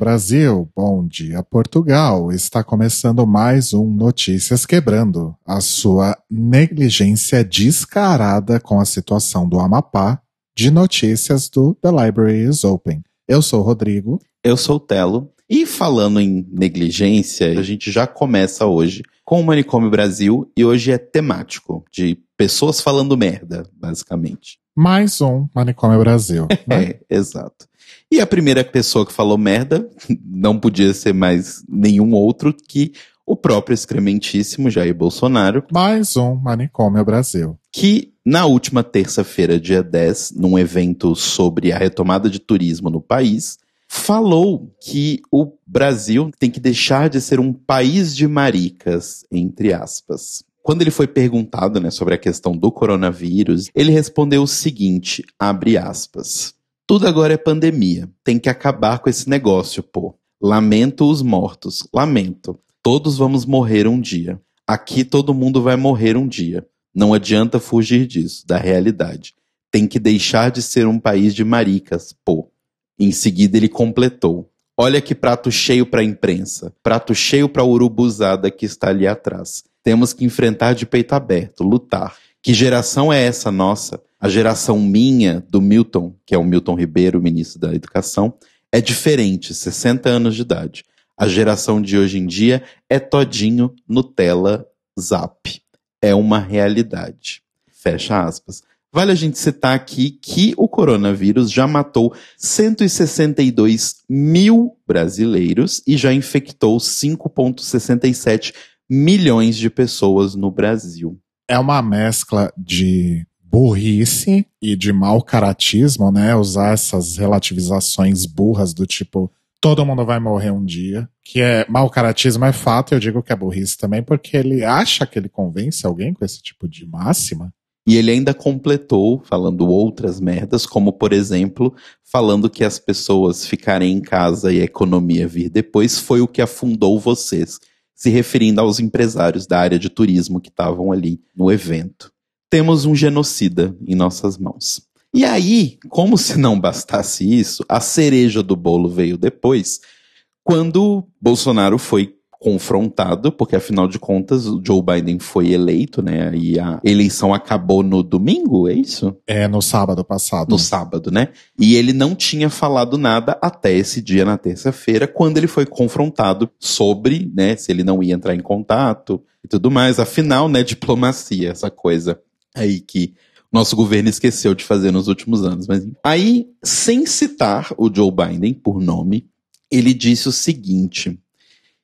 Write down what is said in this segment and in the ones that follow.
Brasil. Bom dia, Portugal. Está começando mais um Notícias Quebrando. A sua negligência descarada com a situação do Amapá de notícias do The Library is Open. Eu sou o Rodrigo. Eu sou o Telo. E falando em negligência, a gente já começa hoje com o Manicômio Brasil e hoje é temático, de pessoas falando merda, basicamente. Mais um Manicômio Brasil. Né? é, exato. E a primeira pessoa que falou merda não podia ser mais nenhum outro que o próprio excrementíssimo Jair Bolsonaro. Mais um Manicômio Brasil. Que na última terça-feira, dia 10, num evento sobre a retomada de turismo no país, falou que o Brasil tem que deixar de ser um país de maricas, entre aspas. Quando ele foi perguntado né, sobre a questão do coronavírus, ele respondeu o seguinte, abre aspas. Tudo agora é pandemia. Tem que acabar com esse negócio, pô. Lamento os mortos. Lamento. Todos vamos morrer um dia. Aqui todo mundo vai morrer um dia. Não adianta fugir disso, da realidade. Tem que deixar de ser um país de maricas, pô. Em seguida ele completou. Olha que prato cheio para a imprensa. Prato cheio para a urubuzada que está ali atrás. Temos que enfrentar de peito aberto, lutar. Que geração é essa nossa? A geração minha, do Milton, que é o Milton Ribeiro, ministro da Educação, é diferente, 60 anos de idade. A geração de hoje em dia é todinho Nutella Zap. É uma realidade. Fecha aspas. Vale a gente citar aqui que o coronavírus já matou 162 mil brasileiros e já infectou 5,67 milhões de pessoas no Brasil. É uma mescla de burrice e de mau caratismo, né? Usar essas relativizações burras do tipo todo mundo vai morrer um dia, que é mau caratismo é fato, eu digo que é burrice também, porque ele acha que ele convence alguém com esse tipo de máxima. E ele ainda completou falando outras merdas, como por exemplo, falando que as pessoas ficarem em casa e a economia vir depois foi o que afundou vocês, se referindo aos empresários da área de turismo que estavam ali no evento temos um genocida em nossas mãos. E aí, como se não bastasse isso, a cereja do bolo veio depois, quando Bolsonaro foi confrontado, porque afinal de contas o Joe Biden foi eleito, né? E a eleição acabou no domingo, é isso? É, no sábado passado. No sábado, né? E ele não tinha falado nada até esse dia, na terça-feira, quando ele foi confrontado sobre, né, se ele não ia entrar em contato e tudo mais. Afinal, né, diplomacia, essa coisa aí que nosso governo esqueceu de fazer nos últimos anos. Mas aí, sem citar o Joe Biden por nome, ele disse o seguinte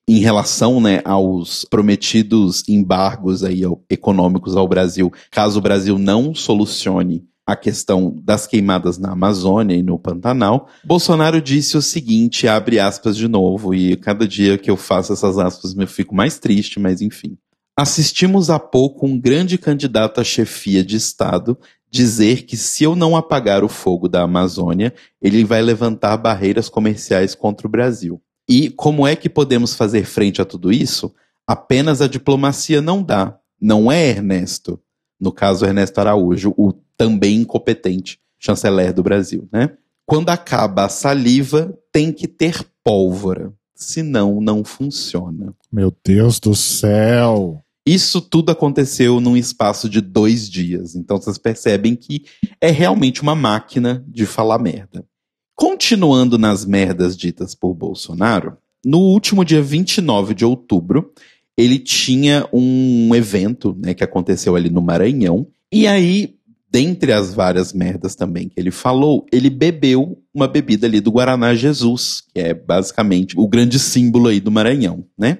em relação né, aos prometidos embargos aí econômicos ao Brasil, caso o Brasil não solucione a questão das queimadas na Amazônia e no Pantanal, Bolsonaro disse o seguinte, abre aspas de novo, e cada dia que eu faço essas aspas eu fico mais triste, mas enfim. Assistimos há pouco um grande candidato à chefia de Estado dizer que se eu não apagar o fogo da Amazônia, ele vai levantar barreiras comerciais contra o Brasil. E como é que podemos fazer frente a tudo isso? Apenas a diplomacia não dá. Não é Ernesto, no caso Ernesto Araújo, o também incompetente chanceler do Brasil, né? Quando acaba a saliva, tem que ter pólvora, senão não funciona. Meu Deus do céu! Isso tudo aconteceu num espaço de dois dias. Então vocês percebem que é realmente uma máquina de falar merda. Continuando nas merdas ditas por Bolsonaro, no último dia 29 de outubro, ele tinha um evento né, que aconteceu ali no Maranhão. E aí, dentre as várias merdas também que ele falou, ele bebeu uma bebida ali do Guaraná Jesus, que é basicamente o grande símbolo aí do Maranhão, né?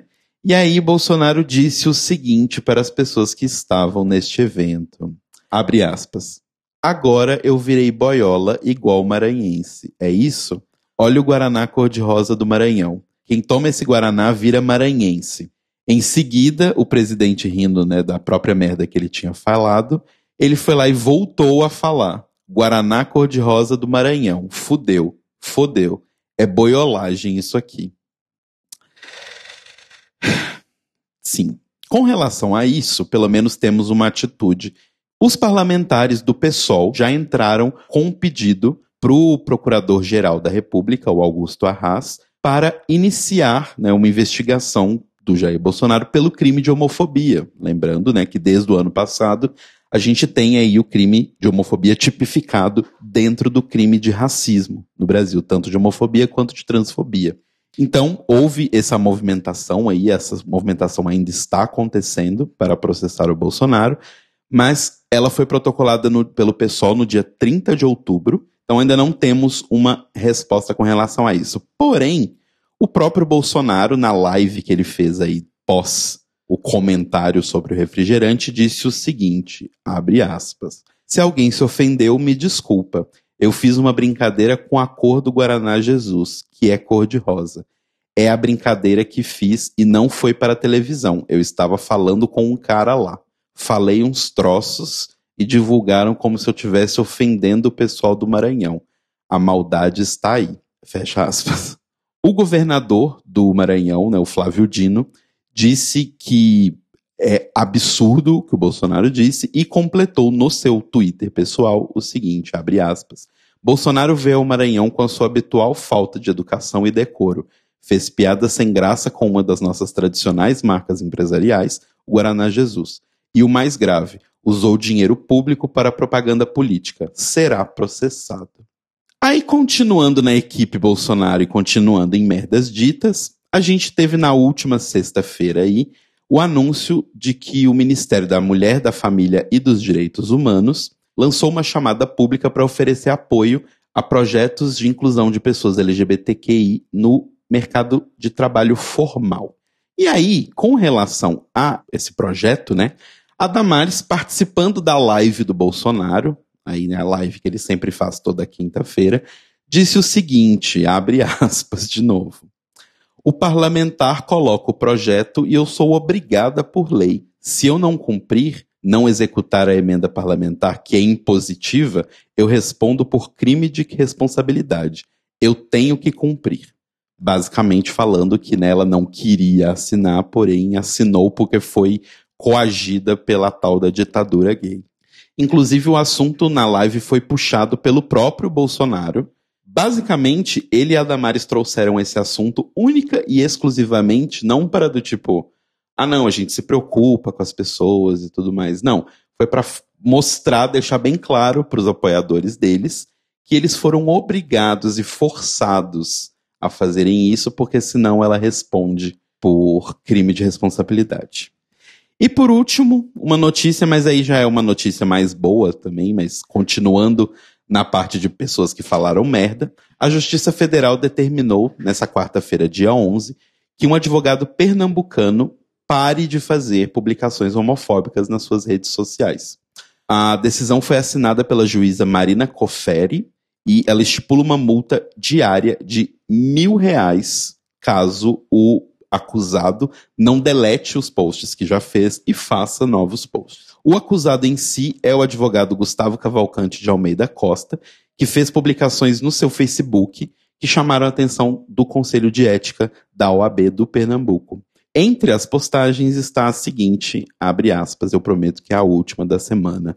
E aí Bolsonaro disse o seguinte para as pessoas que estavam neste evento. Abre aspas. Agora eu virei boiola igual maranhense. É isso? Olha o Guaraná cor-de-rosa do Maranhão. Quem toma esse Guaraná vira maranhense. Em seguida, o presidente rindo né, da própria merda que ele tinha falado, ele foi lá e voltou a falar. Guaraná cor-de-rosa do Maranhão. Fudeu. Fodeu. É boiolagem isso aqui. Sim. Com relação a isso, pelo menos temos uma atitude. Os parlamentares do PSOL já entraram com um pedido para o Procurador-Geral da República, o Augusto Arras, para iniciar né, uma investigação do Jair Bolsonaro pelo crime de homofobia. Lembrando né, que desde o ano passado a gente tem aí o crime de homofobia tipificado dentro do crime de racismo no Brasil, tanto de homofobia quanto de transfobia. Então, houve essa movimentação aí, essa movimentação ainda está acontecendo para processar o Bolsonaro, mas ela foi protocolada no, pelo PSOL no dia 30 de outubro, então ainda não temos uma resposta com relação a isso. Porém, o próprio Bolsonaro, na live que ele fez aí pós o comentário sobre o refrigerante, disse o seguinte: abre aspas. Se alguém se ofendeu, me desculpa. Eu fiz uma brincadeira com a cor do Guaraná Jesus, que é cor de rosa. É a brincadeira que fiz e não foi para a televisão. Eu estava falando com um cara lá. Falei uns troços e divulgaram como se eu estivesse ofendendo o pessoal do Maranhão. A maldade está aí. Fecha aspas. O governador do Maranhão, né, o Flávio Dino, disse que é absurdo o que o Bolsonaro disse e completou no seu Twitter pessoal o seguinte, abre aspas, Bolsonaro vê o Maranhão com a sua habitual falta de educação e decoro. Fez piada sem graça com uma das nossas tradicionais marcas empresariais, o Guaraná Jesus. E o mais grave, usou dinheiro público para propaganda política. Será processado. Aí, continuando na equipe Bolsonaro e continuando em merdas ditas, a gente teve na última sexta-feira aí o anúncio de que o Ministério da Mulher, da Família e dos Direitos Humanos lançou uma chamada pública para oferecer apoio a projetos de inclusão de pessoas LGBTQI no mercado de trabalho formal. E aí, com relação a esse projeto, né, a Damares participando da live do Bolsonaro, aí né, a live que ele sempre faz toda quinta-feira, disse o seguinte, abre aspas de novo. O parlamentar coloca o projeto e eu sou obrigada por lei. Se eu não cumprir, não executar a emenda parlamentar, que é impositiva, eu respondo por crime de responsabilidade. Eu tenho que cumprir. Basicamente falando que nela não queria assinar, porém assinou porque foi coagida pela tal da ditadura gay. Inclusive, o assunto na live foi puxado pelo próprio Bolsonaro, Basicamente, ele e a Damares trouxeram esse assunto única e exclusivamente, não para do tipo, ah não, a gente se preocupa com as pessoas e tudo mais. Não, foi para mostrar, deixar bem claro para os apoiadores deles que eles foram obrigados e forçados a fazerem isso, porque senão ela responde por crime de responsabilidade. E por último, uma notícia, mas aí já é uma notícia mais boa também, mas continuando na parte de pessoas que falaram merda, a Justiça Federal determinou, nessa quarta-feira, dia 11, que um advogado pernambucano pare de fazer publicações homofóbicas nas suas redes sociais. A decisão foi assinada pela juíza Marina Coferi e ela estipula uma multa diária de mil reais caso o acusado não delete os posts que já fez e faça novos posts. O acusado em si é o advogado Gustavo Cavalcante de Almeida Costa, que fez publicações no seu Facebook que chamaram a atenção do Conselho de Ética da OAB do Pernambuco. Entre as postagens está a seguinte, abre aspas, eu prometo que é a última da semana.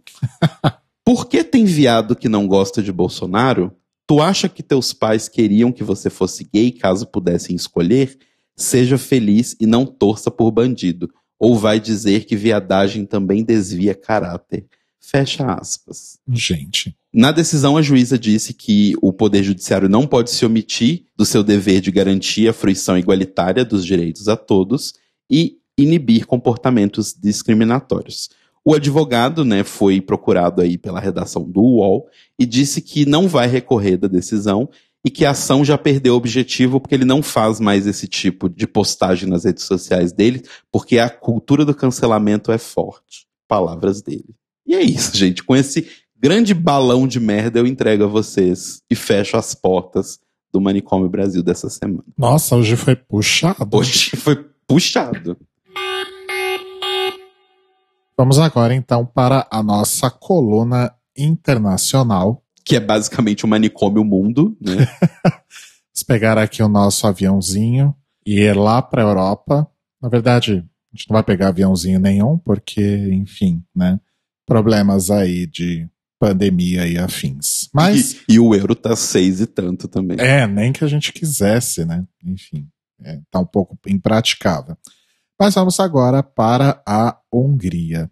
Por que tem viado que não gosta de Bolsonaro? Tu acha que teus pais queriam que você fosse gay caso pudessem escolher? Seja feliz e não torça por bandido ou vai dizer que viadagem também desvia caráter. Fecha aspas. Gente. Na decisão, a juíza disse que o Poder Judiciário não pode se omitir do seu dever de garantir a fruição igualitária dos direitos a todos e inibir comportamentos discriminatórios. O advogado né, foi procurado aí pela redação do UOL e disse que não vai recorrer da decisão e que a ação já perdeu o objetivo porque ele não faz mais esse tipo de postagem nas redes sociais dele, porque a cultura do cancelamento é forte. Palavras dele. E é isso, gente. Com esse grande balão de merda eu entrego a vocês e fecho as portas do Manicômio Brasil dessa semana. Nossa, hoje foi puxado. Hoje foi puxado. Vamos agora então para a nossa coluna internacional que é basicamente o um manicômio mundo, né? Pegar aqui o nosso aviãozinho e ir lá para a Europa. Na verdade, a gente não vai pegar aviãozinho nenhum, porque, enfim, né? Problemas aí de pandemia e afins. Mas. E, e, o euro tá seis e tanto também. É, nem que a gente quisesse, né? Enfim, é, tá um pouco impraticável. Mas vamos agora para a Hungria.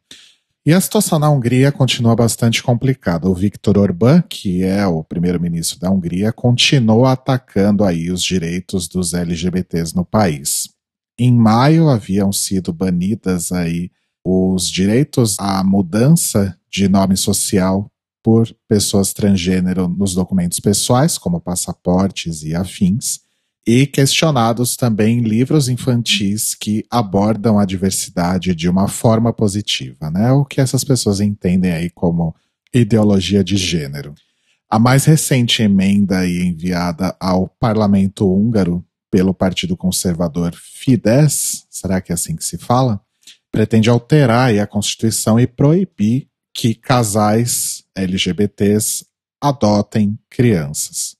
E a situação na Hungria continua bastante complicada. O Viktor Orbán, que é o primeiro-ministro da Hungria, continua atacando aí os direitos dos LGBTs no país. Em maio haviam sido banidas aí os direitos à mudança de nome social por pessoas transgênero nos documentos pessoais, como passaportes e afins e questionados também livros infantis que abordam a diversidade de uma forma positiva, né? O que essas pessoas entendem aí como ideologia de gênero. A mais recente emenda enviada ao parlamento húngaro pelo Partido Conservador Fidesz, será que é assim que se fala? Pretende alterar a Constituição e proibir que casais LGBTs adotem crianças.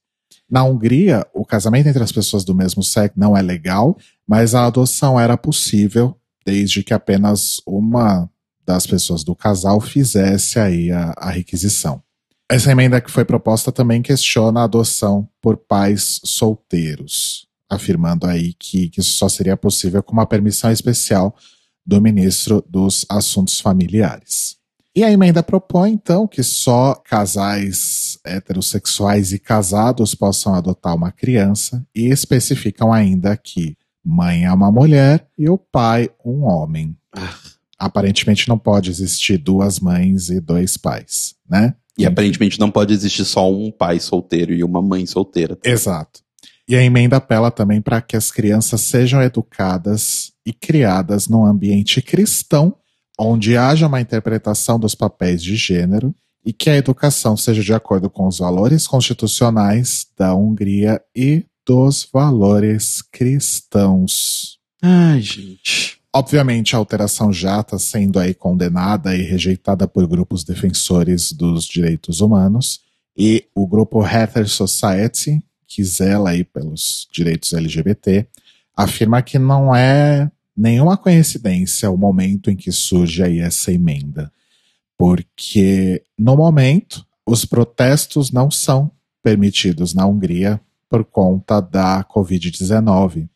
Na Hungria, o casamento entre as pessoas do mesmo sexo não é legal, mas a adoção era possível desde que apenas uma das pessoas do casal fizesse aí a, a requisição. Essa emenda que foi proposta também questiona a adoção por pais solteiros, afirmando aí que, que isso só seria possível com uma permissão especial do ministro dos Assuntos Familiares. E a emenda propõe, então, que só casais heterossexuais e casados possam adotar uma criança e especificam ainda que mãe é uma mulher e o pai um homem. Ah. Aparentemente não pode existir duas mães e dois pais, né? E Enfim. aparentemente não pode existir só um pai solteiro e uma mãe solteira. Também. Exato. E a emenda apela também para que as crianças sejam educadas e criadas num ambiente cristão onde haja uma interpretação dos papéis de gênero e que a educação seja de acordo com os valores constitucionais da Hungria e dos valores cristãos. Ai, gente. Obviamente, a alteração já está sendo aí condenada e rejeitada por grupos defensores dos direitos humanos. E o grupo Heather Society, que zela aí pelos direitos LGBT, afirma que não é nenhuma coincidência o momento em que surge aí essa emenda, porque no momento os protestos não são permitidos na Hungria por conta da Covid-19.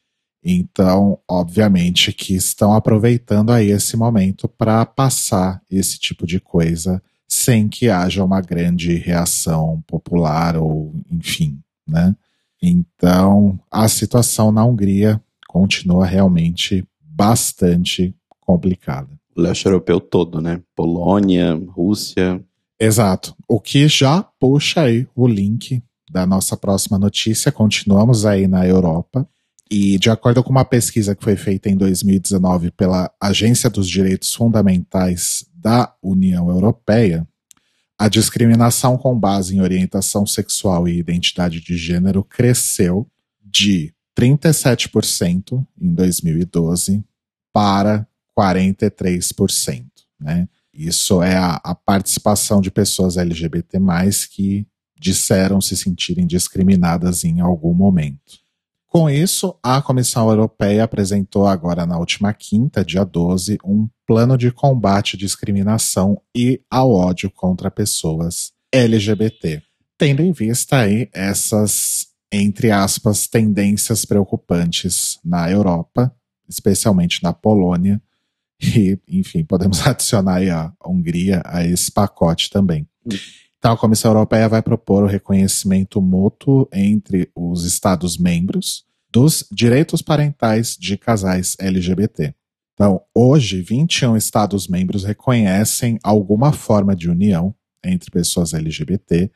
Então, obviamente que estão aproveitando aí esse momento para passar esse tipo de coisa sem que haja uma grande reação popular ou enfim, né? Então, a situação na Hungria continua realmente bastante complicada. Leste europeu todo, né? Polônia, Rússia. Exato. O que já puxa aí o link da nossa próxima notícia. Continuamos aí na Europa. E de acordo com uma pesquisa que foi feita em 2019 pela Agência dos Direitos Fundamentais da União Europeia, a discriminação com base em orientação sexual e identidade de gênero cresceu de 37% em 2012 para 43%. Né? Isso é a, a participação de pessoas LGBT que disseram se sentirem discriminadas em algum momento. Com isso, a Comissão Europeia apresentou agora na última quinta, dia 12, um plano de combate à discriminação e ao ódio contra pessoas LGBT, tendo em vista aí essas, entre aspas, tendências preocupantes na Europa, especialmente na Polônia. E, enfim, podemos adicionar a Hungria a esse pacote também. Então, a Comissão Europeia vai propor o reconhecimento mútuo entre os Estados-membros dos direitos parentais de casais LGBT. Então, hoje, 21 Estados-membros reconhecem alguma forma de união entre pessoas LGBT,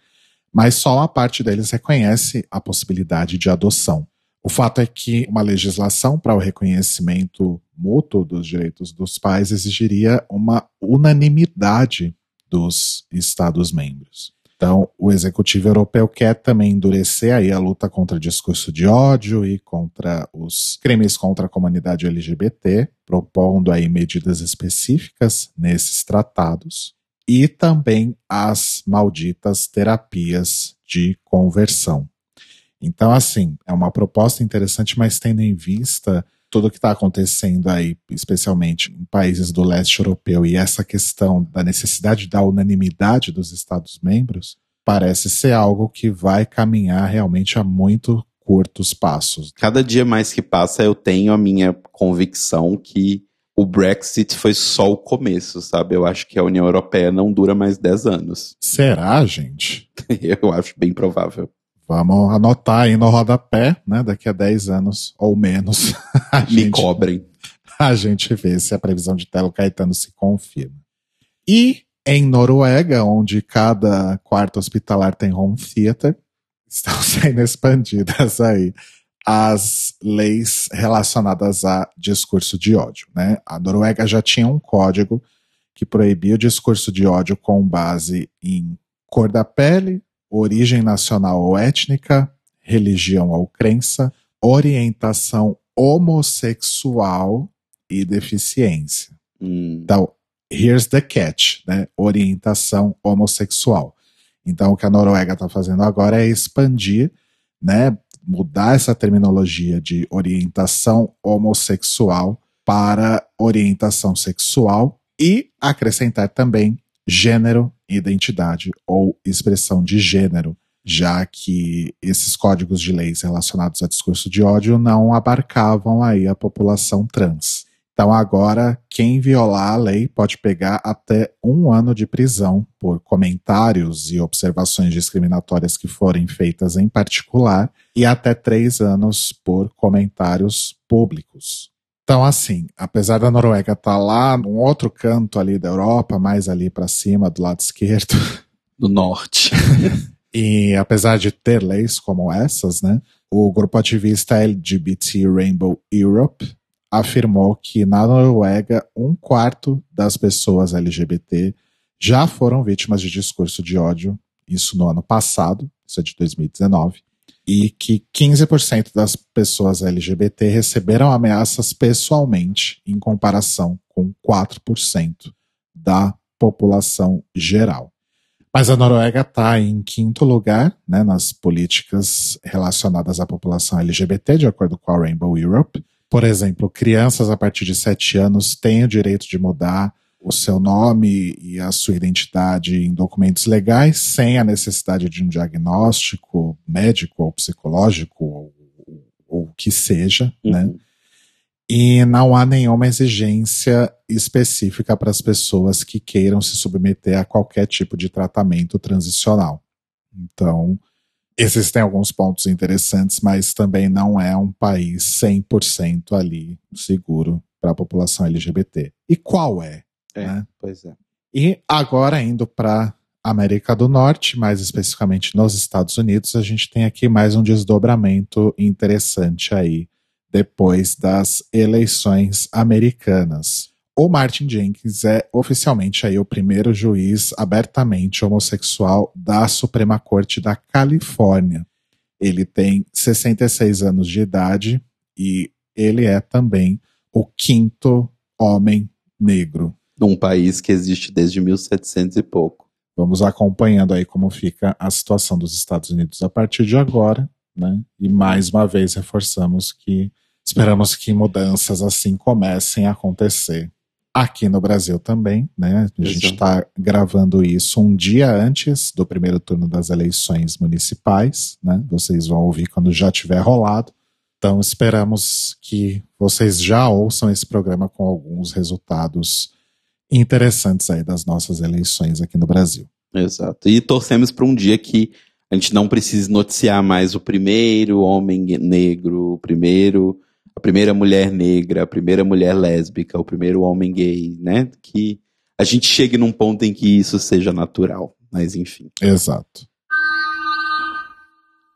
mas só uma parte deles reconhece a possibilidade de adoção. O fato é que uma legislação para o reconhecimento mútuo dos direitos dos pais exigiria uma unanimidade dos Estados-membros. Então, o Executivo Europeu quer também endurecer aí a luta contra o discurso de ódio e contra os crimes contra a comunidade LGBT, propondo aí medidas específicas nesses tratados e também as malditas terapias de conversão. Então, assim, é uma proposta interessante, mas tendo em vista tudo o que está acontecendo aí, especialmente em países do leste europeu, e essa questão da necessidade da unanimidade dos Estados-membros, parece ser algo que vai caminhar realmente a muito curtos passos. Cada dia mais que passa, eu tenho a minha convicção que o Brexit foi só o começo, sabe? Eu acho que a União Europeia não dura mais 10 anos. Será, gente? eu acho bem provável. Vamos anotar aí no rodapé, né? Daqui a 10 anos ou menos. Me gente, cobrem. A gente vê se a previsão de Telo Caetano se confirma. E em Noruega, onde cada quarto hospitalar tem home theater, estão sendo expandidas aí as leis relacionadas a discurso de ódio. Né? A Noruega já tinha um código que proibia o discurso de ódio com base em cor da pele, origem nacional ou étnica, religião ou crença, orientação homossexual e deficiência. Hum. Então, here's the catch, né? Orientação homossexual. Então, o que a Noruega está fazendo agora é expandir, né? Mudar essa terminologia de orientação homossexual para orientação sexual e acrescentar também gênero, identidade ou expressão de gênero, já que esses códigos de leis relacionados a discurso de ódio não abarcavam aí a população trans. Então, agora, quem violar a lei pode pegar até um ano de prisão por comentários e observações discriminatórias que forem feitas em particular, e até três anos por comentários públicos. Então, assim, apesar da Noruega estar tá lá num outro canto ali da Europa, mais ali para cima, do lado esquerdo. Do norte. e apesar de ter leis como essas, né, o grupo ativista LGBT Rainbow Europe afirmou que na Noruega um quarto das pessoas LGBT já foram vítimas de discurso de ódio, isso no ano passado, isso é de 2019, e que 15% das pessoas LGBT receberam ameaças pessoalmente, em comparação com 4% da população geral. Mas a Noruega está em quinto lugar né, nas políticas relacionadas à população LGBT, de acordo com a Rainbow Europe. Por exemplo, crianças a partir de 7 anos têm o direito de mudar o seu nome e a sua identidade em documentos legais sem a necessidade de um diagnóstico médico ou psicológico ou o que seja, uhum. né? E não há nenhuma exigência específica para as pessoas que queiram se submeter a qualquer tipo de tratamento transicional. Então, Existem alguns pontos interessantes, mas também não é um país 100% ali seguro para a população LGBT. E qual é? É, né? pois é. E agora indo para América do Norte, mais especificamente nos Estados Unidos, a gente tem aqui mais um desdobramento interessante aí depois das eleições americanas. O Martin Jenkins é oficialmente aí o primeiro juiz abertamente homossexual da Suprema Corte da Califórnia. Ele tem 66 anos de idade e ele é também o quinto homem negro. Num país que existe desde 1700 e pouco. Vamos acompanhando aí como fica a situação dos Estados Unidos a partir de agora, né? E mais uma vez reforçamos que esperamos que mudanças assim comecem a acontecer aqui no Brasil também, né? A gente está gravando isso um dia antes do primeiro turno das eleições municipais, né? Vocês vão ouvir quando já tiver rolado. Então esperamos que vocês já ouçam esse programa com alguns resultados interessantes aí das nossas eleições aqui no Brasil. Exato. E torcemos para um dia que a gente não precise noticiar mais o primeiro homem negro, o primeiro a primeira mulher negra, a primeira mulher lésbica, o primeiro homem gay, né? Que a gente chegue num ponto em que isso seja natural, mas enfim. Exato.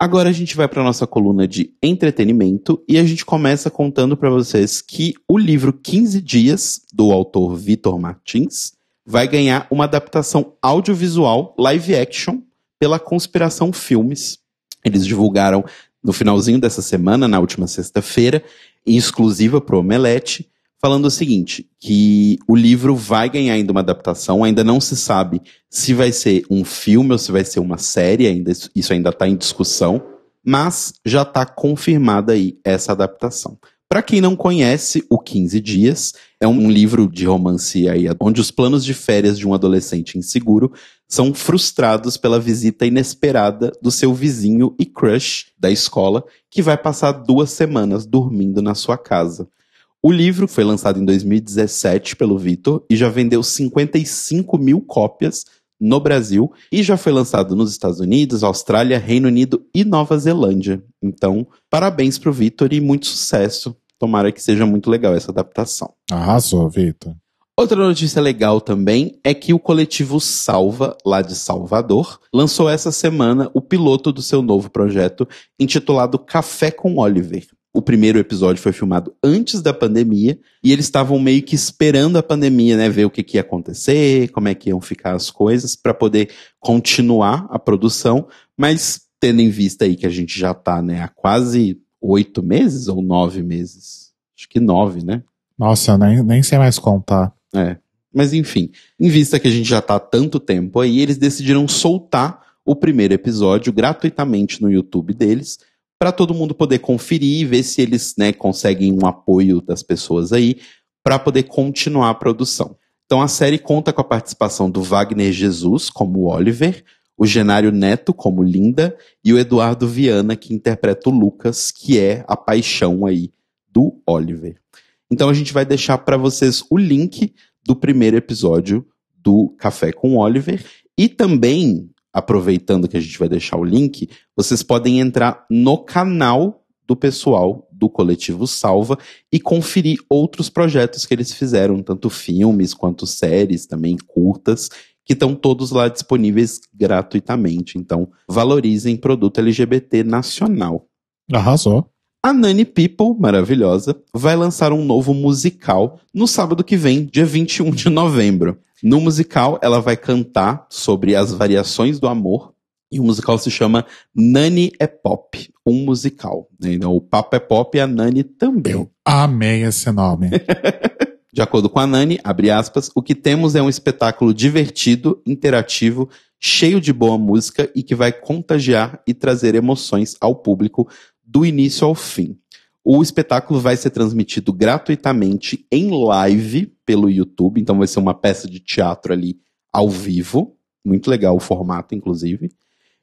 Agora a gente vai para nossa coluna de entretenimento e a gente começa contando para vocês que o livro 15 Dias, do autor Vitor Martins, vai ganhar uma adaptação audiovisual live action pela Conspiração Filmes. Eles divulgaram no finalzinho dessa semana, na última sexta-feira, exclusiva para o Omelete, falando o seguinte, que o livro vai ganhar ainda uma adaptação, ainda não se sabe se vai ser um filme ou se vai ser uma série, ainda, isso ainda está em discussão, mas já está confirmada aí essa adaptação. Para quem não conhece, o 15 Dias É um livro de romance aí, onde os planos de férias de um adolescente inseguro são frustrados pela visita inesperada do seu vizinho e crush da escola, que vai passar duas semanas dormindo na sua casa. O livro foi lançado em 2017 pelo Vitor e já vendeu 55 mil cópias no Brasil e já foi lançado nos Estados Unidos, Austrália, Reino Unido e Nova Zelândia. Então, parabéns pro Vitor e muito sucesso. Tomara que seja muito legal essa adaptação. Arrasou, Vitor. Outra notícia legal também é que o coletivo Salva, lá de Salvador, lançou essa semana o piloto do seu novo projeto, intitulado Café com Oliver. O primeiro episódio foi filmado antes da pandemia e eles estavam meio que esperando a pandemia, né, ver o que, que ia acontecer, como é que iam ficar as coisas para poder continuar a produção, mas tendo em vista aí que a gente já tá, né, há quase oito meses ou nove meses, acho que nove, né? Nossa, nem, nem sei mais contar. É. Mas enfim, em vista que a gente já tá há tanto tempo aí, eles decidiram soltar o primeiro episódio gratuitamente no YouTube deles, para todo mundo poder conferir e ver se eles né, conseguem um apoio das pessoas aí para poder continuar a produção. Então a série conta com a participação do Wagner Jesus como Oliver, o Genário Neto como Linda e o Eduardo Viana que interpreta o Lucas, que é a paixão aí do Oliver. Então a gente vai deixar para vocês o link do primeiro episódio do Café com Oliver e também, aproveitando que a gente vai deixar o link, vocês podem entrar no canal do pessoal do coletivo Salva e conferir outros projetos que eles fizeram, tanto filmes quanto séries, também curtas, que estão todos lá disponíveis gratuitamente. Então, valorizem produto LGBT nacional. Arrasou. A Nani People, maravilhosa, vai lançar um novo musical no sábado que vem, dia 21 de novembro. No musical, ela vai cantar sobre as variações do amor. E o musical se chama Nani é Pop, um musical. Então, o Papo é Pop e a Nani também. Eu amei esse nome. De acordo com a Nani, abre aspas, o que temos é um espetáculo divertido, interativo, cheio de boa música e que vai contagiar e trazer emoções ao público do início ao fim. O espetáculo vai ser transmitido gratuitamente em live pelo YouTube, então vai ser uma peça de teatro ali ao vivo. Muito legal o formato, inclusive.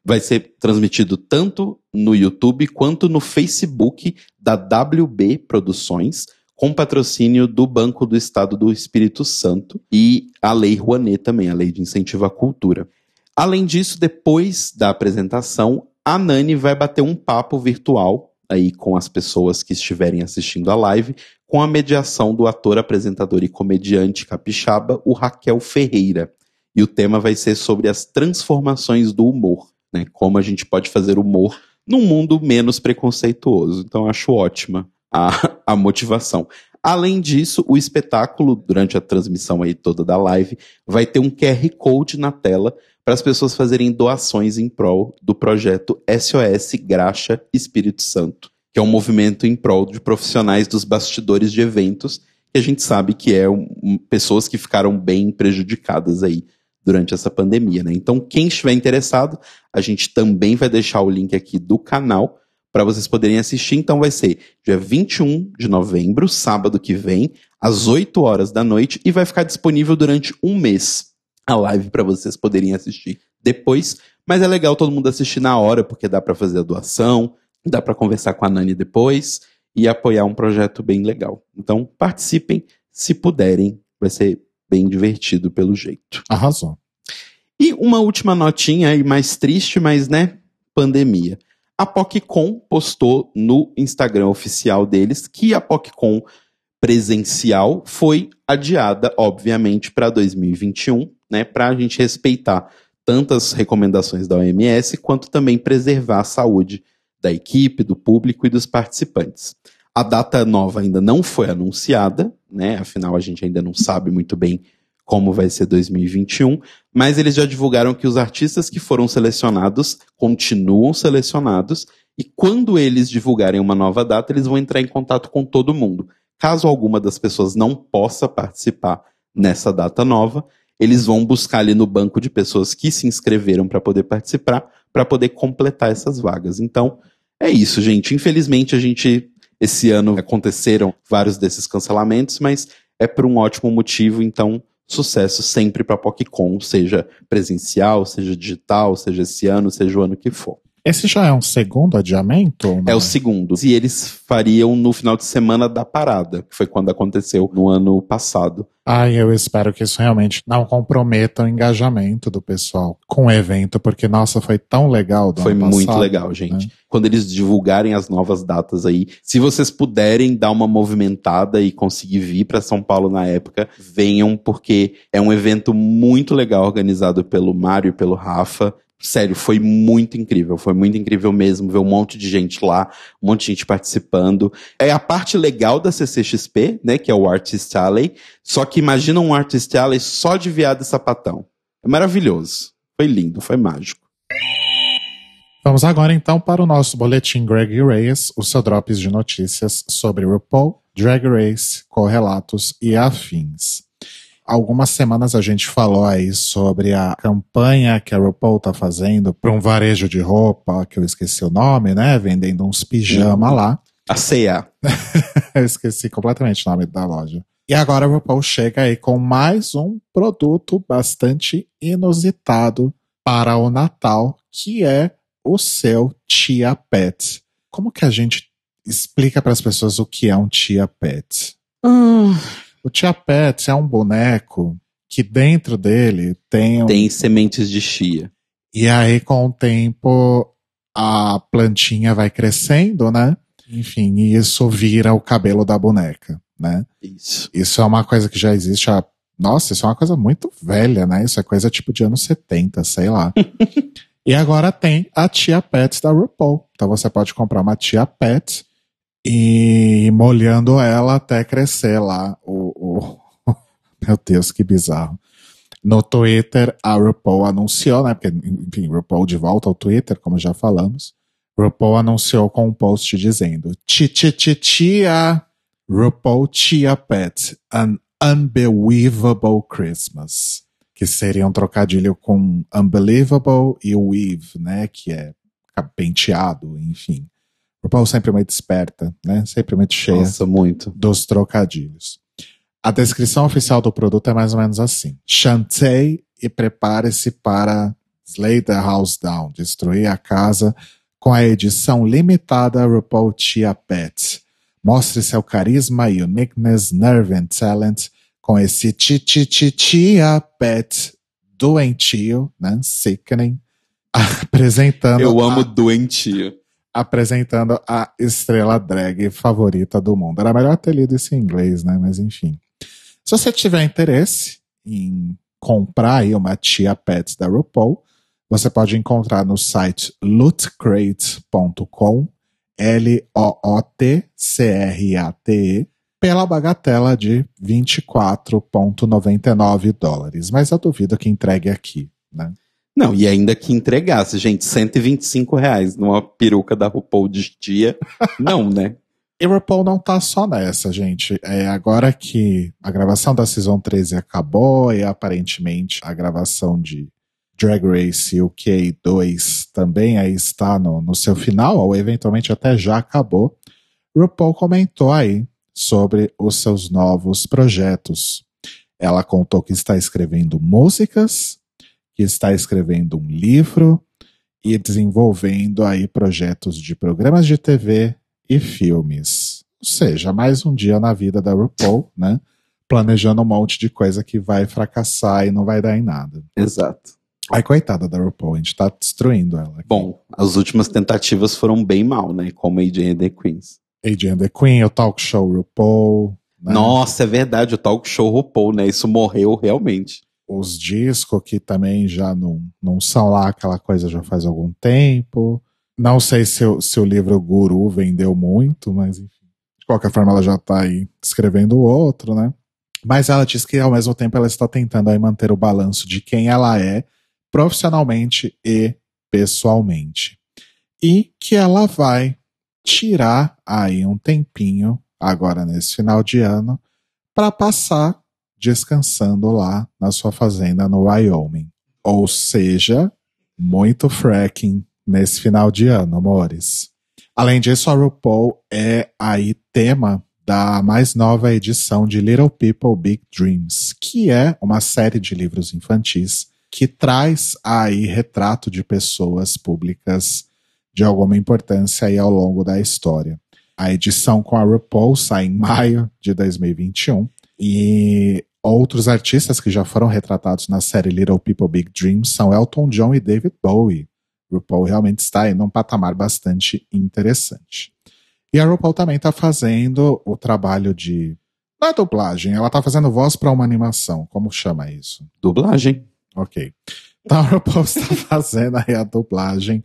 Vai ser transmitido tanto no YouTube quanto no Facebook da WB Produções, com patrocínio do Banco do Estado do Espírito Santo e a Lei Rouanet também, a Lei de Incentivo à Cultura. Além disso, depois da apresentação, a Nani vai bater um papo virtual aí com as pessoas que estiverem assistindo a live, com a mediação do ator, apresentador e comediante capixaba, o Raquel Ferreira. E o tema vai ser sobre as transformações do humor, né? Como a gente pode fazer humor num mundo menos preconceituoso. Então acho ótima a, a motivação. Além disso, o espetáculo, durante a transmissão aí toda da live, vai ter um QR Code na tela para as pessoas fazerem doações em prol do projeto SOS Graxa Espírito Santo, que é um movimento em prol de profissionais dos bastidores de eventos, que a gente sabe que é um, pessoas que ficaram bem prejudicadas aí durante essa pandemia, né? Então, quem estiver interessado, a gente também vai deixar o link aqui do canal para vocês poderem assistir. Então, vai ser dia 21 de novembro, sábado que vem, às 8 horas da noite, e vai ficar disponível durante um mês a live para vocês poderem assistir depois. Mas é legal todo mundo assistir na hora, porque dá para fazer a doação, dá para conversar com a Nani depois e apoiar um projeto bem legal. Então, participem se puderem, vai ser bem divertido pelo jeito. Arrasou. E uma última notinha aí mais triste, mas né, pandemia. A PocCon postou no Instagram oficial deles que a PocCon presencial foi adiada, obviamente, para 2021, né, para a gente respeitar tantas recomendações da OMS, quanto também preservar a saúde da equipe, do público e dos participantes. A data nova ainda não foi anunciada, né? Afinal, a gente ainda não sabe muito bem como vai ser 2021, mas eles já divulgaram que os artistas que foram selecionados continuam selecionados e quando eles divulgarem uma nova data, eles vão entrar em contato com todo mundo. Caso alguma das pessoas não possa participar nessa data nova, eles vão buscar ali no banco de pessoas que se inscreveram para poder participar, para poder completar essas vagas. Então, é isso, gente. Infelizmente, a gente esse ano aconteceram vários desses cancelamentos, mas é por um ótimo motivo, então sucesso sempre para PocCon, seja presencial, seja digital, seja esse ano, seja o ano que for. Esse já é um segundo adiamento? É o segundo. E eles fariam no final de semana da parada, que foi quando aconteceu no ano passado. Ai, eu espero que isso realmente não comprometa o engajamento do pessoal com o evento, porque, nossa, foi tão legal. foi muito legal, gente. Né? Quando eles divulgarem as novas datas aí, se vocês puderem dar uma movimentada e conseguir vir para São Paulo na época, venham, porque é um evento muito legal organizado pelo Mário e pelo Rafa. Sério, foi muito incrível, foi muito incrível mesmo ver um monte de gente lá, um monte de gente participando. É a parte legal da CCXP, né, que é o Artist Alley, só que imagina um Artist Alley só de viado e sapatão. É maravilhoso. Foi lindo, foi mágico. Vamos agora então para o nosso boletim Greg Reyes, o seu drops de notícias sobre RuPaul, Drag Race, correlatos e afins algumas semanas a gente falou aí sobre a campanha que a RuPaul tá fazendo para um varejo de roupa, que eu esqueci o nome, né? Vendendo uns pijama lá. A ceia. eu esqueci completamente o nome da loja. E agora a RuPaul chega aí com mais um produto bastante inusitado para o Natal, que é o seu Tia Pet. Como que a gente explica para as pessoas o que é um Tia Pet? Hum. O Tia Pet é um boneco que dentro dele tem. Um... Tem sementes de chia. E aí, com o tempo, a plantinha vai crescendo, né? Enfim, e isso vira o cabelo da boneca, né? Isso. Isso é uma coisa que já existe há. Nossa, isso é uma coisa muito velha, né? Isso é coisa tipo de anos 70, sei lá. e agora tem a Tia Pet da RuPaul. Então você pode comprar uma Tia Pet e molhando ela até crescer lá o... meu Deus, que bizarro. No Twitter, a RuPaul anunciou, né? Porque, enfim, RuPaul de volta ao Twitter, como já falamos. RuPaul anunciou com um post dizendo: Tia RuPaul Tia Pet, an unbelievable Christmas. Que seria um trocadilho com unbelievable e weave, né? Que é penteado, enfim. RuPaul sempre muito esperta, né? Sempre muito cheia Nossa, muito. dos trocadilhos. A descrição oficial do produto é mais ou menos assim: Chantei e prepare-se para slay the house down, destruir a casa com a edição limitada RuPaul Tia Pet. Mostre seu carisma, uniqueness, nerve and talent com esse Tia Pet doentio, né? Sickening. Apresentando. Eu amo a... doentio apresentando a estrela drag favorita do mundo. Era melhor ter lido isso em inglês, né? Mas enfim. Se você tiver interesse em comprar aí uma Tia Pets da RuPaul, você pode encontrar no site lootcrate.com, L-O-O-T-C-R-A-T-E, pela bagatela de 24,99 dólares. Mas eu duvido que entregue aqui, né? Não, e ainda que entregasse, gente, 125 reais numa peruca da RuPaul de dia, não, né? E RuPaul não tá só nessa, gente. É agora que a gravação da Season 13 acabou e aparentemente a gravação de Drag Race UK 2 também aí está no, no seu final, ou eventualmente até já acabou. RuPaul comentou aí sobre os seus novos projetos. Ela contou que está escrevendo músicas que está escrevendo um livro e desenvolvendo aí projetos de programas de TV e filmes. Ou seja, mais um dia na vida da RuPaul, né? Planejando um monte de coisa que vai fracassar e não vai dar em nada. Exato. Ai, coitada da RuPaul, a gente tá destruindo ela. Aqui. Bom, as últimas tentativas foram bem mal, né? Como AJ and the Queens. AJ and the Queen, o talk show RuPaul. Né? Nossa, é verdade, o talk show RuPaul, né? Isso morreu realmente os discos que também já não, não são lá aquela coisa já faz algum tempo. Não sei se, o, se o livro Guru vendeu muito, mas enfim. De qualquer forma, ela já está aí escrevendo outro, né? Mas ela diz que ao mesmo tempo ela está tentando aí manter o balanço de quem ela é profissionalmente e pessoalmente. E que ela vai tirar aí um tempinho agora nesse final de ano para passar descansando lá na sua fazenda no Wyoming. Ou seja, muito fracking nesse final de ano, amores. Além disso, a RuPaul é aí tema da mais nova edição de Little People Big Dreams, que é uma série de livros infantis que traz aí retrato de pessoas públicas de alguma importância aí ao longo da história. A edição com a RuPaul sai em maio de 2021 e outros artistas que já foram retratados na série Little People Big Dreams são Elton John e David Bowie. RuPaul realmente está aí num patamar bastante interessante. E a RuPaul também está fazendo o trabalho de. Não é dublagem, ela está fazendo voz para uma animação. Como chama isso? Dublagem. Ok. Então a RuPaul está fazendo aí a dublagem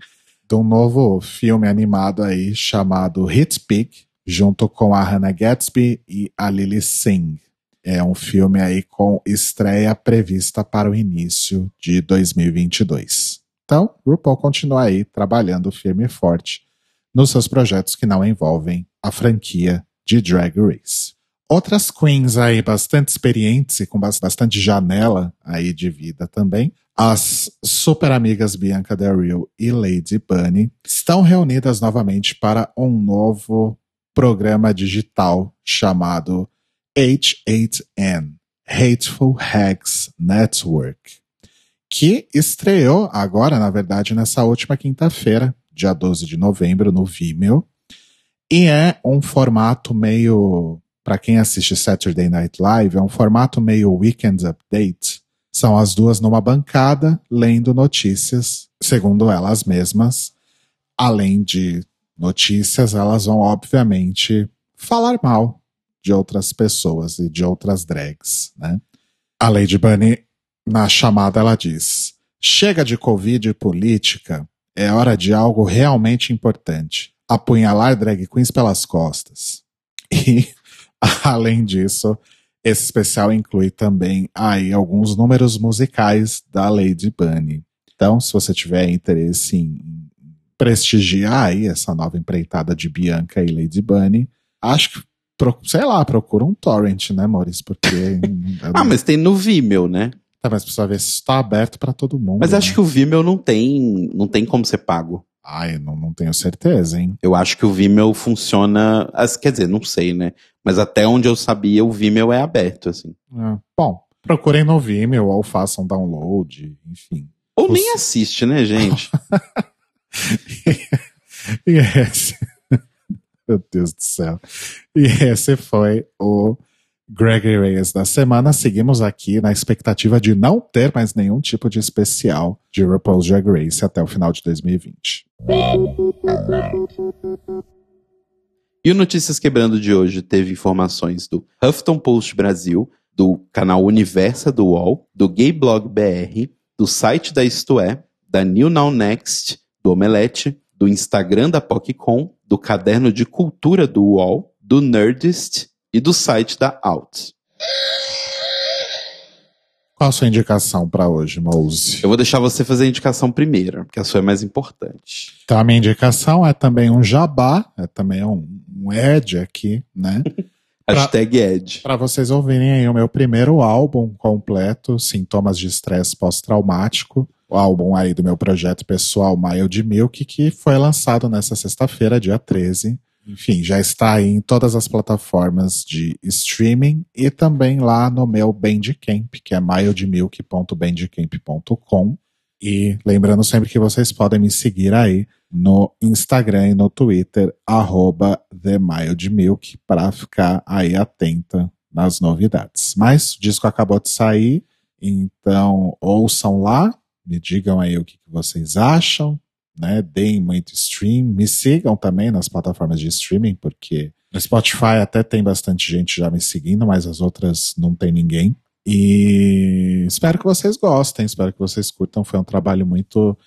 de um novo filme animado aí chamado Hit Pick, junto com a Hannah Gatsby e a Lily Singh. É um filme aí com estreia prevista para o início de 2022. Então, RuPaul continua aí trabalhando firme e forte nos seus projetos que não envolvem a franquia de Drag Race. Outras queens aí bastante experientes e com bastante janela aí de vida também, as super amigas Bianca Del Rio e Lady Bunny estão reunidas novamente para um novo programa digital chamado H8N, Hateful Hacks Network, que estreou agora, na verdade, nessa última quinta-feira, dia 12 de novembro, no Vimeo. E é um formato meio. Para quem assiste Saturday Night Live, é um formato meio Weekend Update. São as duas numa bancada, lendo notícias, segundo elas mesmas. Além de notícias, elas vão, obviamente, falar mal de outras pessoas e de outras drags, né? A Lady Bunny, na chamada, ela diz: Chega de Covid e política, é hora de algo realmente importante. Apunhalar drag queens pelas costas. E, além disso, esse especial inclui também aí alguns números musicais da Lady Bunny. Então, se você tiver interesse em prestigiar aí essa nova empreitada de Bianca e Lady Bunny, acho que, sei lá, procura um torrent, né, Maurício? Porque... ah, mas tem no Vimeo, né? Tá, mas precisa ver se está aberto para todo mundo. Mas né? acho que o Vimeo não tem, não tem como ser pago. Ai, não, não tenho certeza, hein? Eu acho que o Vimeo funciona. As, quer dizer, não sei, né? Mas até onde eu sabia, o Vimeo é aberto, assim. É. Bom, procurem no Vimeo ou façam download, enfim. Ou Os... nem assiste, né, gente? e esse. Meu Deus do céu. E esse foi o Gregory Reyes da semana. Seguimos aqui na expectativa de não ter mais nenhum tipo de especial de RuPaul's Drag Race até o final de 2020. E o Notícias Quebrando de hoje teve informações do Huffington Post Brasil, do canal Universa do UOL, do Gay Blog BR, do site da Isto É, da New Now Next, do Omelete, do Instagram da PocCon, do Caderno de Cultura do UOL, do Nerdist e do site da Out. Qual a sua indicação para hoje, Mouse? Eu vou deixar você fazer a indicação primeiro, porque a sua é mais importante. Então, a minha indicação é também um jabá, é também um, um Ed aqui, né? Hashtag Ed. Para vocês ouvirem aí o meu primeiro álbum completo, Sintomas de Estresse Pós-Traumático, o álbum aí do meu projeto pessoal Mild Milk, que foi lançado nessa sexta-feira, dia 13 enfim, já está aí em todas as plataformas de streaming e também lá no meu Bandcamp, que é mildmilk.bandcamp.com. E lembrando sempre que vocês podem me seguir aí no Instagram e no Twitter, arroba TheMildMilk, para ficar aí atenta nas novidades. Mas o disco acabou de sair, então ouçam lá, me digam aí o que, que vocês acham, né? Deem muito stream. Me sigam também nas plataformas de streaming, porque no Spotify até tem bastante gente já me seguindo, mas as outras não tem ninguém. E espero que vocês gostem, espero que vocês curtam. Foi um trabalho muito,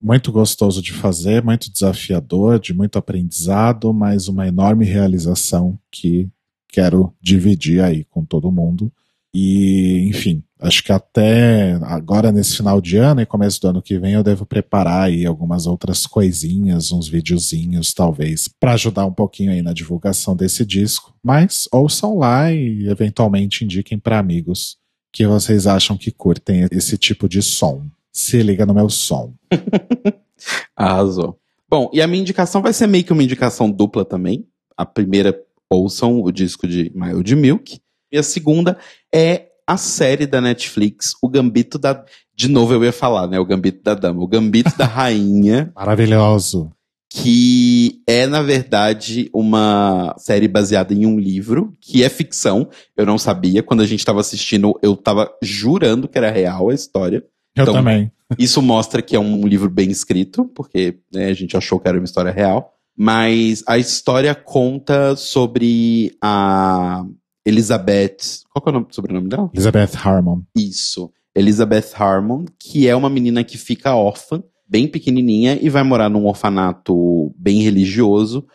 muito gostoso de fazer, muito desafiador, de muito aprendizado, mas uma enorme realização que quero dividir aí com todo mundo. E, enfim, acho que até agora nesse final de ano e começo do ano que vem eu devo preparar aí algumas outras coisinhas, uns videozinhos talvez, para ajudar um pouquinho aí na divulgação desse disco. Mas ouçam lá e eventualmente indiquem para amigos que vocês acham que curtem esse tipo de som. Se liga no meu som. Arrasou. Bom, e a minha indicação vai ser meio que uma indicação dupla também. A primeira ouçam o disco de Mild Milk. E a segunda é a série da Netflix, O Gambito da. De novo eu ia falar, né? O Gambito da Dama. O Gambito da Rainha. Maravilhoso. Que é, na verdade, uma série baseada em um livro, que é ficção. Eu não sabia. Quando a gente estava assistindo, eu tava jurando que era real a história. Eu Então, também. Isso mostra que é um livro bem escrito, porque né, a gente achou que era uma história real. Mas a história conta sobre a Elizabeth. Qual é o nome, sobrenome dela? Elizabeth Harmon. Isso. Elizabeth Harmon, que é uma menina que fica órfã, bem pequenininha, e vai morar num orfanato bem religioso,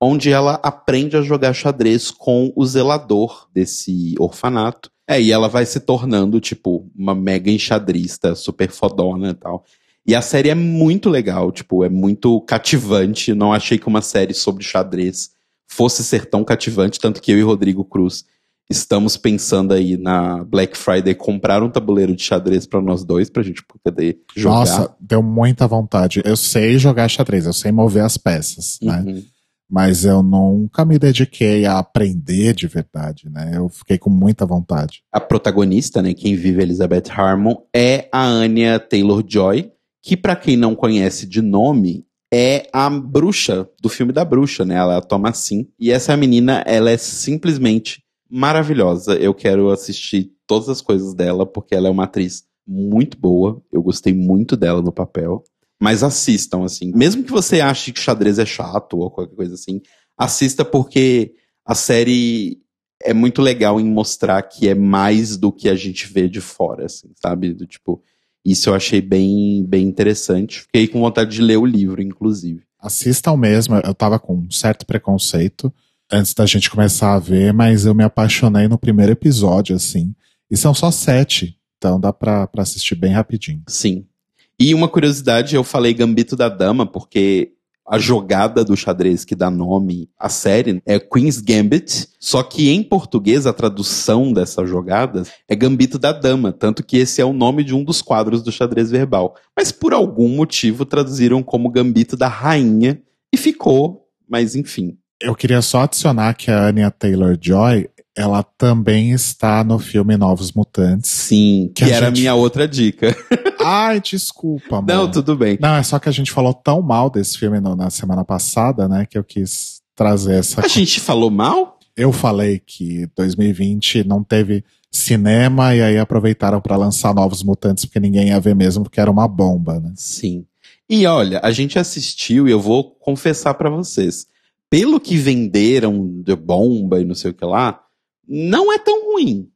onde ela aprende a jogar xadrez com o zelador desse orfanato. É, e ela vai se tornando, tipo, uma mega enxadrista, super fodona e tal. E a série é muito legal, tipo, é muito cativante. Não achei que uma série sobre xadrez fosse ser tão cativante, tanto que eu e Rodrigo Cruz estamos pensando aí na Black Friday comprar um tabuleiro de xadrez pra nós dois, pra gente poder jogar. Nossa, deu muita vontade. Eu sei jogar xadrez, eu sei mover as peças, né? Uhum. Mas eu nunca me dediquei a aprender de verdade, né? Eu fiquei com muita vontade. A protagonista, né, quem vive Elizabeth Harmon, é a Anya Taylor-Joy, que pra quem não conhece de nome, é a bruxa do filme da bruxa, né? Ela é a Thomasin. E essa menina, ela é simplesmente maravilhosa. Eu quero assistir todas as coisas dela, porque ela é uma atriz muito boa. Eu gostei muito dela no papel. Mas assistam, assim. Mesmo que você ache que xadrez é chato ou qualquer coisa assim, assista porque a série é muito legal em mostrar que é mais do que a gente vê de fora, assim, sabe? Do tipo, isso eu achei bem, bem interessante. Fiquei com vontade de ler o livro, inclusive. Assistam mesmo, eu tava com um certo preconceito antes da gente começar a ver, mas eu me apaixonei no primeiro episódio, assim. E são só sete, então dá pra, pra assistir bem rapidinho. Sim. E uma curiosidade, eu falei Gambito da Dama, porque a jogada do xadrez que dá nome à série é Queen's Gambit, só que em português a tradução dessa jogada é Gambito da Dama, tanto que esse é o nome de um dos quadros do xadrez verbal. Mas por algum motivo traduziram como Gambito da Rainha e ficou, mas enfim. Eu queria só adicionar que a Anya Taylor-Joy, ela também está no filme Novos Mutantes. Sim, que, Que era a gente- minha outra dica. Ai, desculpa, amor. Não, tudo bem. Não, é só que a gente falou tão mal desse filme no- na semana passada, né, que eu quis trazer essa. A gente falou mal? Eu falei que 2020 não teve cinema e aí aproveitaram pra lançar Novos Mutantes porque ninguém ia ver mesmo porque era uma bomba, né? Sim. E olha, a gente assistiu e eu vou confessar pra vocês. Pelo que venderam de bomba e não sei o que lá, não é tão ruim.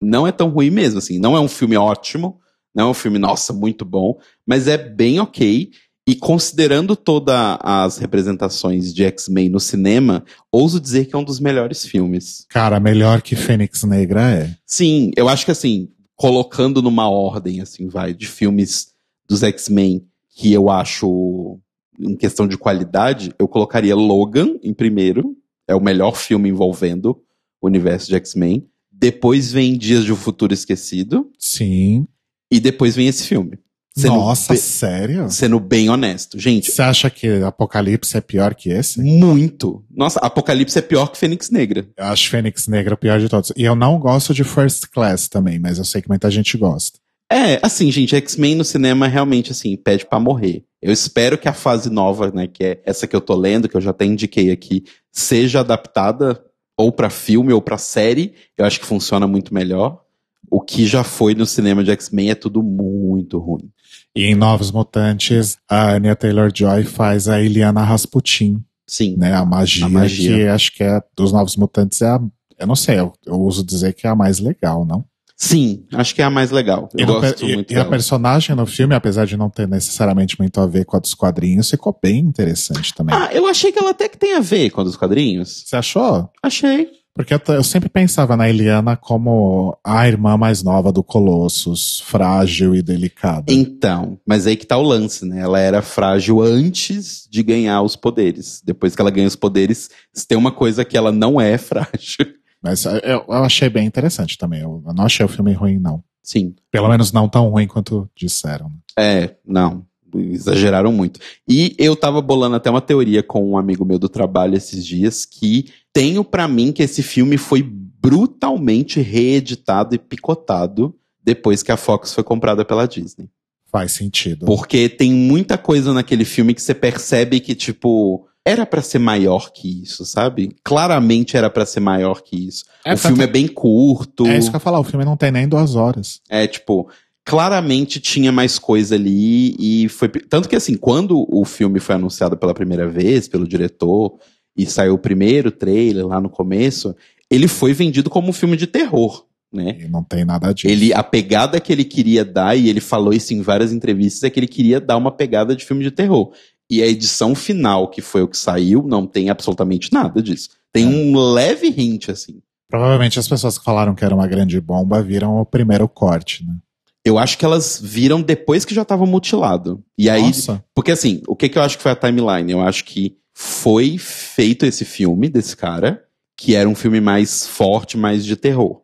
Não é tão ruim mesmo, assim. Não é um filme ótimo, não é um filme, nossa, muito bom, mas é bem ok. E considerando todas as representações de X-Men no cinema, ouso dizer que é um dos melhores filmes. Cara, melhor que Fênix Negra é. Sim, eu acho que assim, colocando numa ordem, assim, vai, de filmes dos X-Men que eu acho em questão de qualidade, eu colocaria Logan em primeiro, é o melhor filme envolvendo o universo de X-Men. Depois vem Dias de um Futuro Esquecido, Sim. e depois vem esse filme. Sendo Nossa, be- sério? sendo bem honesto. Gente, Você acha que Apocalipse é pior que esse? muito. Nossa, Apocalipse é pior que Fênix Negra. Eu acho Fênix Negra o pior de todos. E eu não gosto de First Class também, mas eu sei que muita gente gosta. É, assim, gente, X-Men no cinema realmente, assim, pede pra morrer. Eu espero que a fase nova, né, que é essa que eu tô lendo, que eu já até indiquei aqui, seja adaptada ou pra filme ou pra série. Eu acho que funciona muito melhor. O que já foi no cinema de X-Men é tudo muito ruim. E em Novos Mutantes, a Anya Taylor-Joy faz a Iliana Rasputin, Sim. né? A magia, A magia. que acho que é dos Novos Mutantes é a, eu não sei, eu, eu uso dizer que é a mais legal, não? Sim, acho que é a mais legal. Eu E, gosto e- muito e a dela. personagem no filme, apesar de não ter necessariamente muito a ver com a dos quadrinhos, ficou bem interessante também. Ah, eu achei que ela até que tem a ver com a dos quadrinhos. Você achou? Achei. Porque eu, eu sempre pensava na Eliana como a irmã mais nova do Colossus, frágil e delicada. Então, mas aí que tá o lance, né? Ela era frágil antes de ganhar os poderes. Depois que ela ganha os poderes, tem uma coisa que ela não é frágil. Mas eu, eu achei bem interessante também. Eu, eu não achei o filme ruim, não. Sim. Pelo menos não tão ruim quanto disseram. É, não. exageraram muito. E eu tava bolando até uma teoria com um amigo meu do trabalho esses dias que tenho para mim que esse filme foi brutalmente reeditado e picotado depois que a Fox foi comprada pela Disney. Faz sentido. Porque tem muita coisa naquele filme que você percebe que, tipo, era para ser maior que isso, sabe? Claramente era para ser maior que isso. É, o filme é bem curto. É isso que eu ia falar, o filme não tem nem duas horas. É, tipo, claramente tinha mais coisa ali e foi. Tanto que, assim, quando o filme foi anunciado pela primeira vez pelo diretor e saiu o primeiro trailer lá no começo, ele foi vendido como um filme de terror, né? E não tem nada disso. Ele, a pegada que ele queria dar, e ele falou isso em várias entrevistas, é que ele queria dar uma pegada de filme de terror. E a edição final, que foi o que saiu, não tem absolutamente nada disso. Tem um leve hint, assim. Provavelmente as pessoas que falaram que era uma grande bomba viram o primeiro corte, né? Eu acho que elas viram depois que já tava mutilado. E aí, Nossa, Porque assim, o que, que eu acho que foi a timeline? Eu acho que foi feito esse filme desse cara, que era um filme mais forte, mais de terror.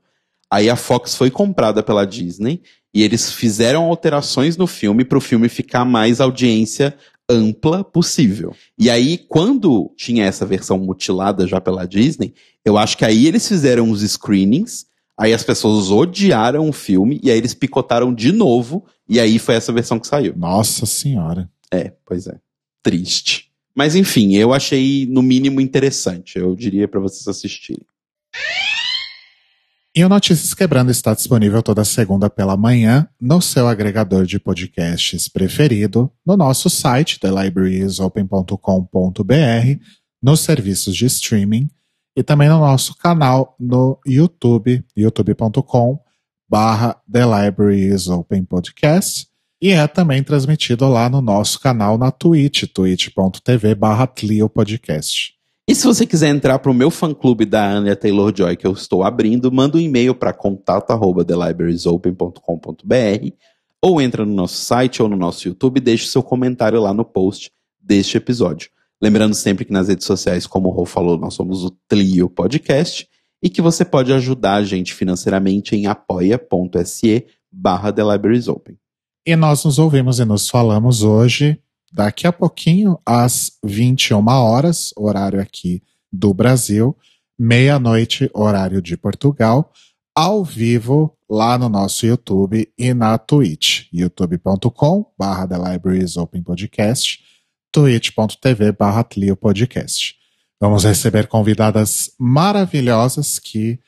Aí a Fox foi comprada pela Disney e eles fizeram alterações no filme para o filme ficar mais audiência ampla possível. E aí, quando tinha essa versão mutilada já pela Disney, eu acho que aí eles fizeram os screenings, aí as pessoas odiaram o filme e aí eles picotaram de novo e aí foi essa versão que saiu. nossa senhora. É, pois é. Triste. Mas enfim, eu achei no mínimo interessante. Eu diria pra vocês assistirem. E o Notícias Quebrando está disponível toda segunda pela manhã no seu agregador de podcasts preferido, no nosso site, thelibrariesopen.com.br, nos serviços de streaming e também no nosso canal no YouTube, youtube.com barra The Libraries Open Podcast. E é também transmitido lá no nosso canal na Twitch, twitch.tv barra Podcast. E se você quiser entrar pro meu fã-clube da Anya Taylor-Joy que eu estou abrindo, manda um e-mail para contato@thelibrariesopen.com.br ou entra no nosso site ou no nosso YouTube e deixe seu comentário lá no post deste episódio. Lembrando sempre que nas redes sociais, como o Rô falou, nós somos o Tlio Podcast e que você pode ajudar a gente financeiramente em apoia.se barra The Libraries Open. E nós nos ouvimos e nos falamos hoje, daqui a pouquinho, às 21 horas, horário aqui do Brasil, meia-noite, horário de Portugal, ao vivo lá no nosso YouTube e na Twitch, youtube.com barra The Libraries Open Podcast, twitch.tv barra Tlio Podcast. Vamos receber convidadas maravilhosas que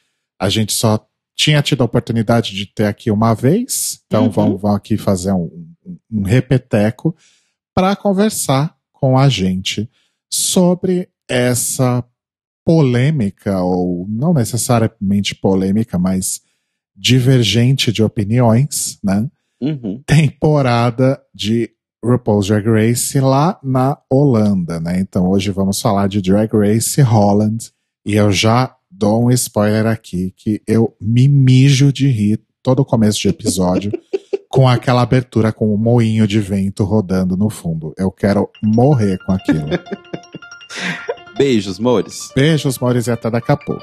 a gente só tinha tido a oportunidade de ter aqui uma vez, então Uhum. vão, vão aqui fazer um- um repeteco para conversar com a gente sobre essa polêmica, ou não necessariamente polêmica, mas divergente de opiniões, né? Uhum. Temporada de RuPaul's Drag Race lá na Holanda, né? Então hoje vamos falar de Drag Race Holland e eu já dou um spoiler aqui que eu me mijo de rir todo o começo de episódio com aquela abertura com o moinho de vento rodando no fundo. Eu quero morrer com aquilo. Beijos, mores. Beijos, Maurício, e até daqui a pouco.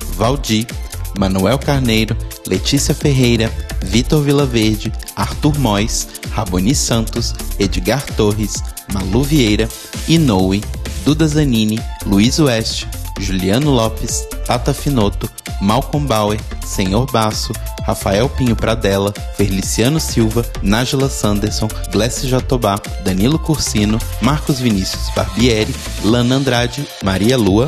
Valdir, Manuel Carneiro, Letícia Ferreira, Vitor Vilaverde, Arthur Mois, Raboni Santos, Edgar Torres, Malu Vieira, Inoue, Duda Zanini, Luiz Oeste, Juliano Lopes, Tata Finoto, Malcolm Bauer, Senhor Basso, Rafael Pinho Pradella, Feliciano Silva, Nájila Sanderson, Glessi Jatobá, Danilo Cursino, Marcos Vinícius Barbieri, Lana Andrade, Maria Lua,